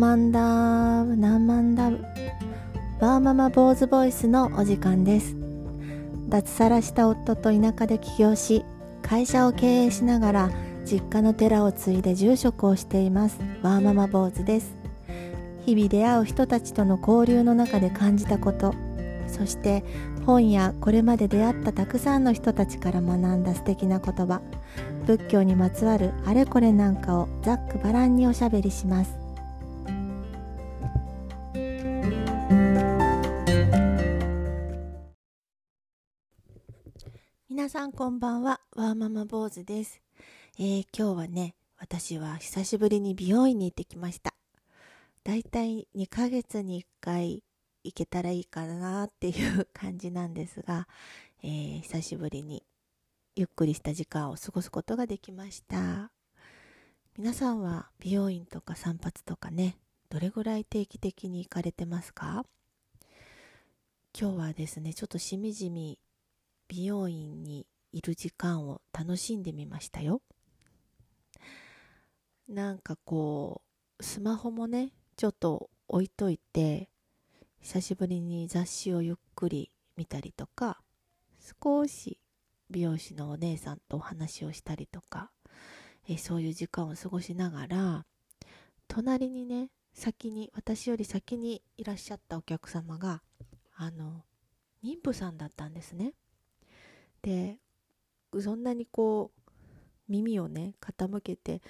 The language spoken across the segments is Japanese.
万だ何万だワーママ坊主ボイスのお時間です。脱サラした夫と田舎で起業し会社を経営しながら実家の寺を継いで住職をしています。ワーママ坊主です。日々出会う人たちとの交流の中で感じたことそして本やこれまで出会ったたくさんの人たちから学んだ素敵な言葉。仏教にまつわるあれこれなんかをざっくばらんにおしゃべりします。皆さんこんばんはワーママ坊主です、えー、今日はね私は久しぶりに美容院に行ってきました。だいたい2ヶ月に1回行けたらいいかなっていう感じなんですが、えー、久しぶりにゆっくりした時間を過ごすことができました。皆さんは美容院とか散髪とかねどれぐらい定期的に行かれてますか？今日はですねちょっとしみじみ美容院にいる時間を楽しんでみましたよ。なんかこうスマホもねちょっと置いといて久しぶりに雑誌をゆっくり見たりとか少し美容師のお姉さんとお話をしたりとかえそういう時間を過ごしながら隣にね先に私より先にいらっしゃったお客様があの妊婦さんだったんですね。でそんなにこう耳をね傾けて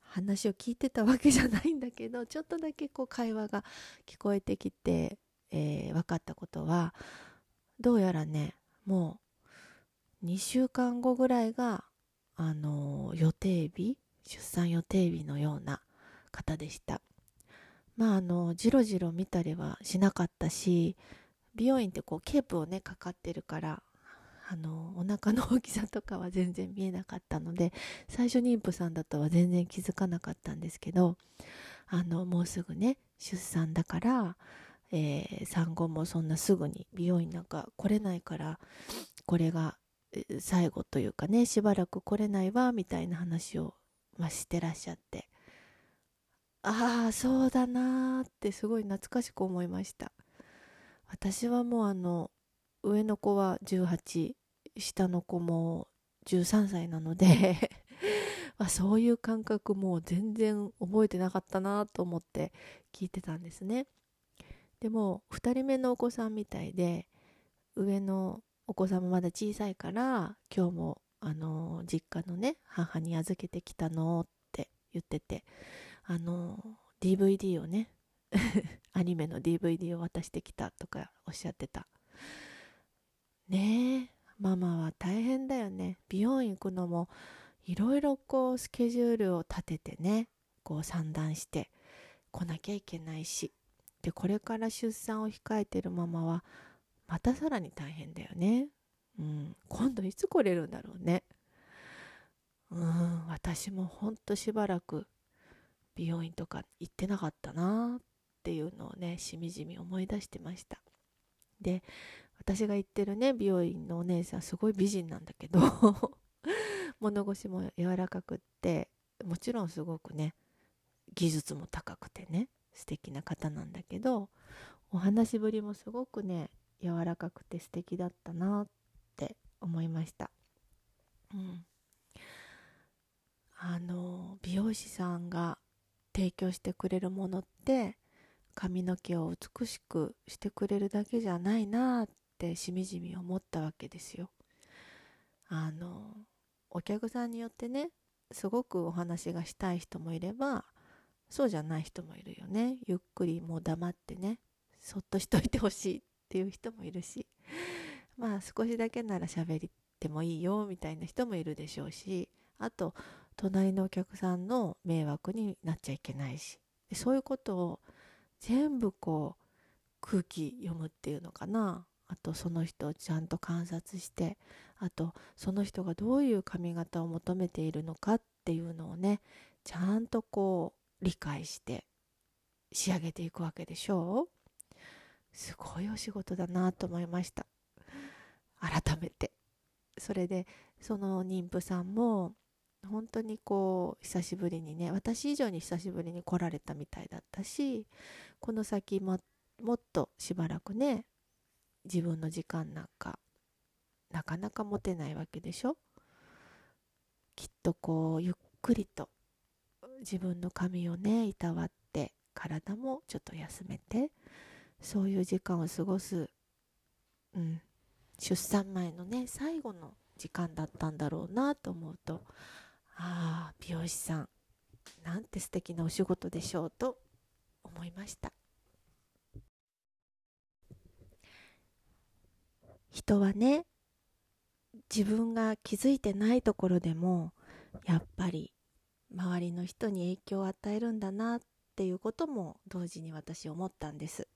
話を聞いてたわけじゃないんだけどちょっとだけこう会話が聞こえてきて、えー、分かったことはどうやらねもう2週間後ぐらいが、あのー、予定日出産予定日のような方でした。まああのじろじろ見たりはしなかったし美容院ってこうケープをねかかってるからあのお腹の大きさとかは全然見えなかったので最初妊婦さんだとは全然気づかなかったんですけどあのもうすぐね出産だから、えー、産後もそんなすぐに美容院なんか来れないからこれが最後というかねしばらく来れないわみたいな話を、まあ、してらっしゃって。ああそうだなーってすごい懐かしく思いました。私はもうあの上の子は18下の子も13歳なので あそういう感覚もう全然覚えてなかったなと思って聞いてたんですね。でも2人目のお子さんみたいで上のお子さんもまだ小さいから今日もあの実家のね母に預けてきたのって言っててあの DVD をね アニメの DVD を渡してきたとかおっしゃってた。ねえママは大変だよね。美容院行くのもいろいろこうスケジュールを立ててねこう算段して来なきゃいけないし。でこれから出産を控えてるママはまたさらに大変だよね。うん。今度いつ来れるんだろうね。うん。私もほんとしばらく美容院とか行ってなかったなっていうのをねしみじみ思い出してました。で私が行ってるね美容院のお姉さんすごい美人なんだけど 物腰も柔らかくってもちろんすごくね技術も高くてね素敵な方なんだけどお話しぶりもすごくね柔らかくて素敵だったなって思いました。うん、あの美容師さんが提供してくれるものって髪の毛を美しくしてくれるだけじゃないなっってしみじみ思ったわけですよ。あのお客さんによってねすごくお話がしたい人もいればそうじゃない人もいるよねゆっくりもう黙ってねそっとしといてほしいっていう人もいるしまあ少しだけなら喋ってもいいよみたいな人もいるでしょうしあと隣のお客さんの迷惑になっちゃいけないしそういうことを全部こう空気読むっていうのかなあとその人をちゃんと観察してあとその人がどういう髪型を求めているのかっていうのをねちゃんとこう理解して仕上げていくわけでしょう。すごいお仕事だなと思いました。改めて。それでその妊婦さんも本当にこう久しぶりにね私以上に久しぶりに来られたみたいだったしこの先ももっとしばらくね自分の時間なんかなかなか持てないわけでしょ？きっとこうゆっくりと自分の髪をねいたわって体もちょっと休めてそういう時間を過ごす、うん、出産前のね最後の時間だったんだろうなと思うとああ美容師さんなんて素敵なお仕事でしょうと思いました。人はね自分が気づいてないところでもやっぱり周りの人に影響を与えるんだなっていうことも同時に私思ったんです。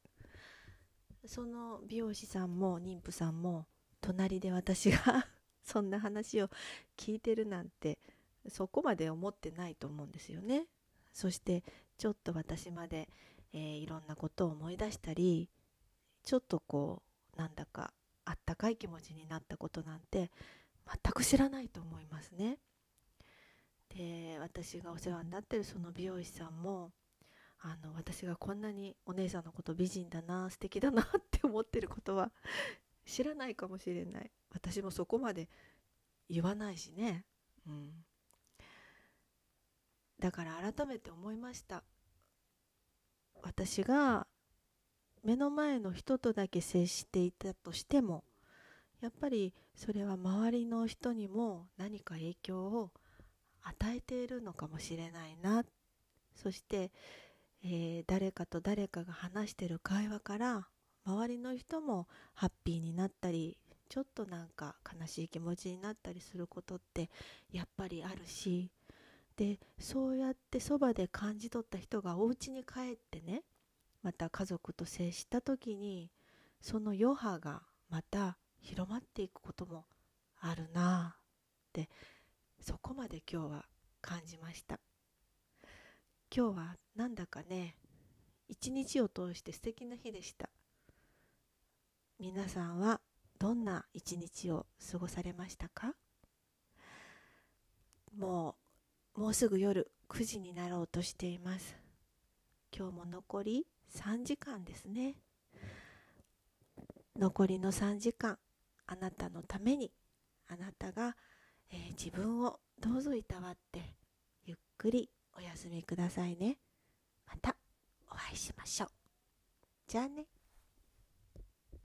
その美容師さんも妊婦さんも隣で私が そんな話を聞いてるなんてそこまで思ってないと思うんですよね。そしてちょっと私まで、えー、いろんなことを思い出したりちょっとこうなんだかあったかい気持ちになったことなんて全く知らないと思いますね。で私がお世話になってるその美容師さんもあの私がこんなにお姉さんのこと美人だな素敵だなって思ってることは知らないかもしれない。私もそこまで言わないしね。うん。だから改めて思いました。私が目の前の人とだけ接していたとしてもやっぱりそれは周りの人にも何か影響を与えているのかもしれないな。そして、えー、誰かと誰かが話してる会話から周りの人もハッピーになったりちょっとなんか悲しい気持ちになったりすることってやっぱりあるしでそうやってそばで感じ取った人がお家に帰ってねまた家族と接した時にその余波がまた広まっていくこともあるなってそこまで今日は感じました。今日はなんだかね一日を通して素敵な日でした。皆さんはどんな一日を過ごされましたか？もうもうすぐ夜9時になろうとしています。今日も残り3時間ですね。残りの3時間あなたのためにあなたが、えー、自分をどうぞいたわってゆっくりお休みくださいね。またお会いしましょう。じゃあね。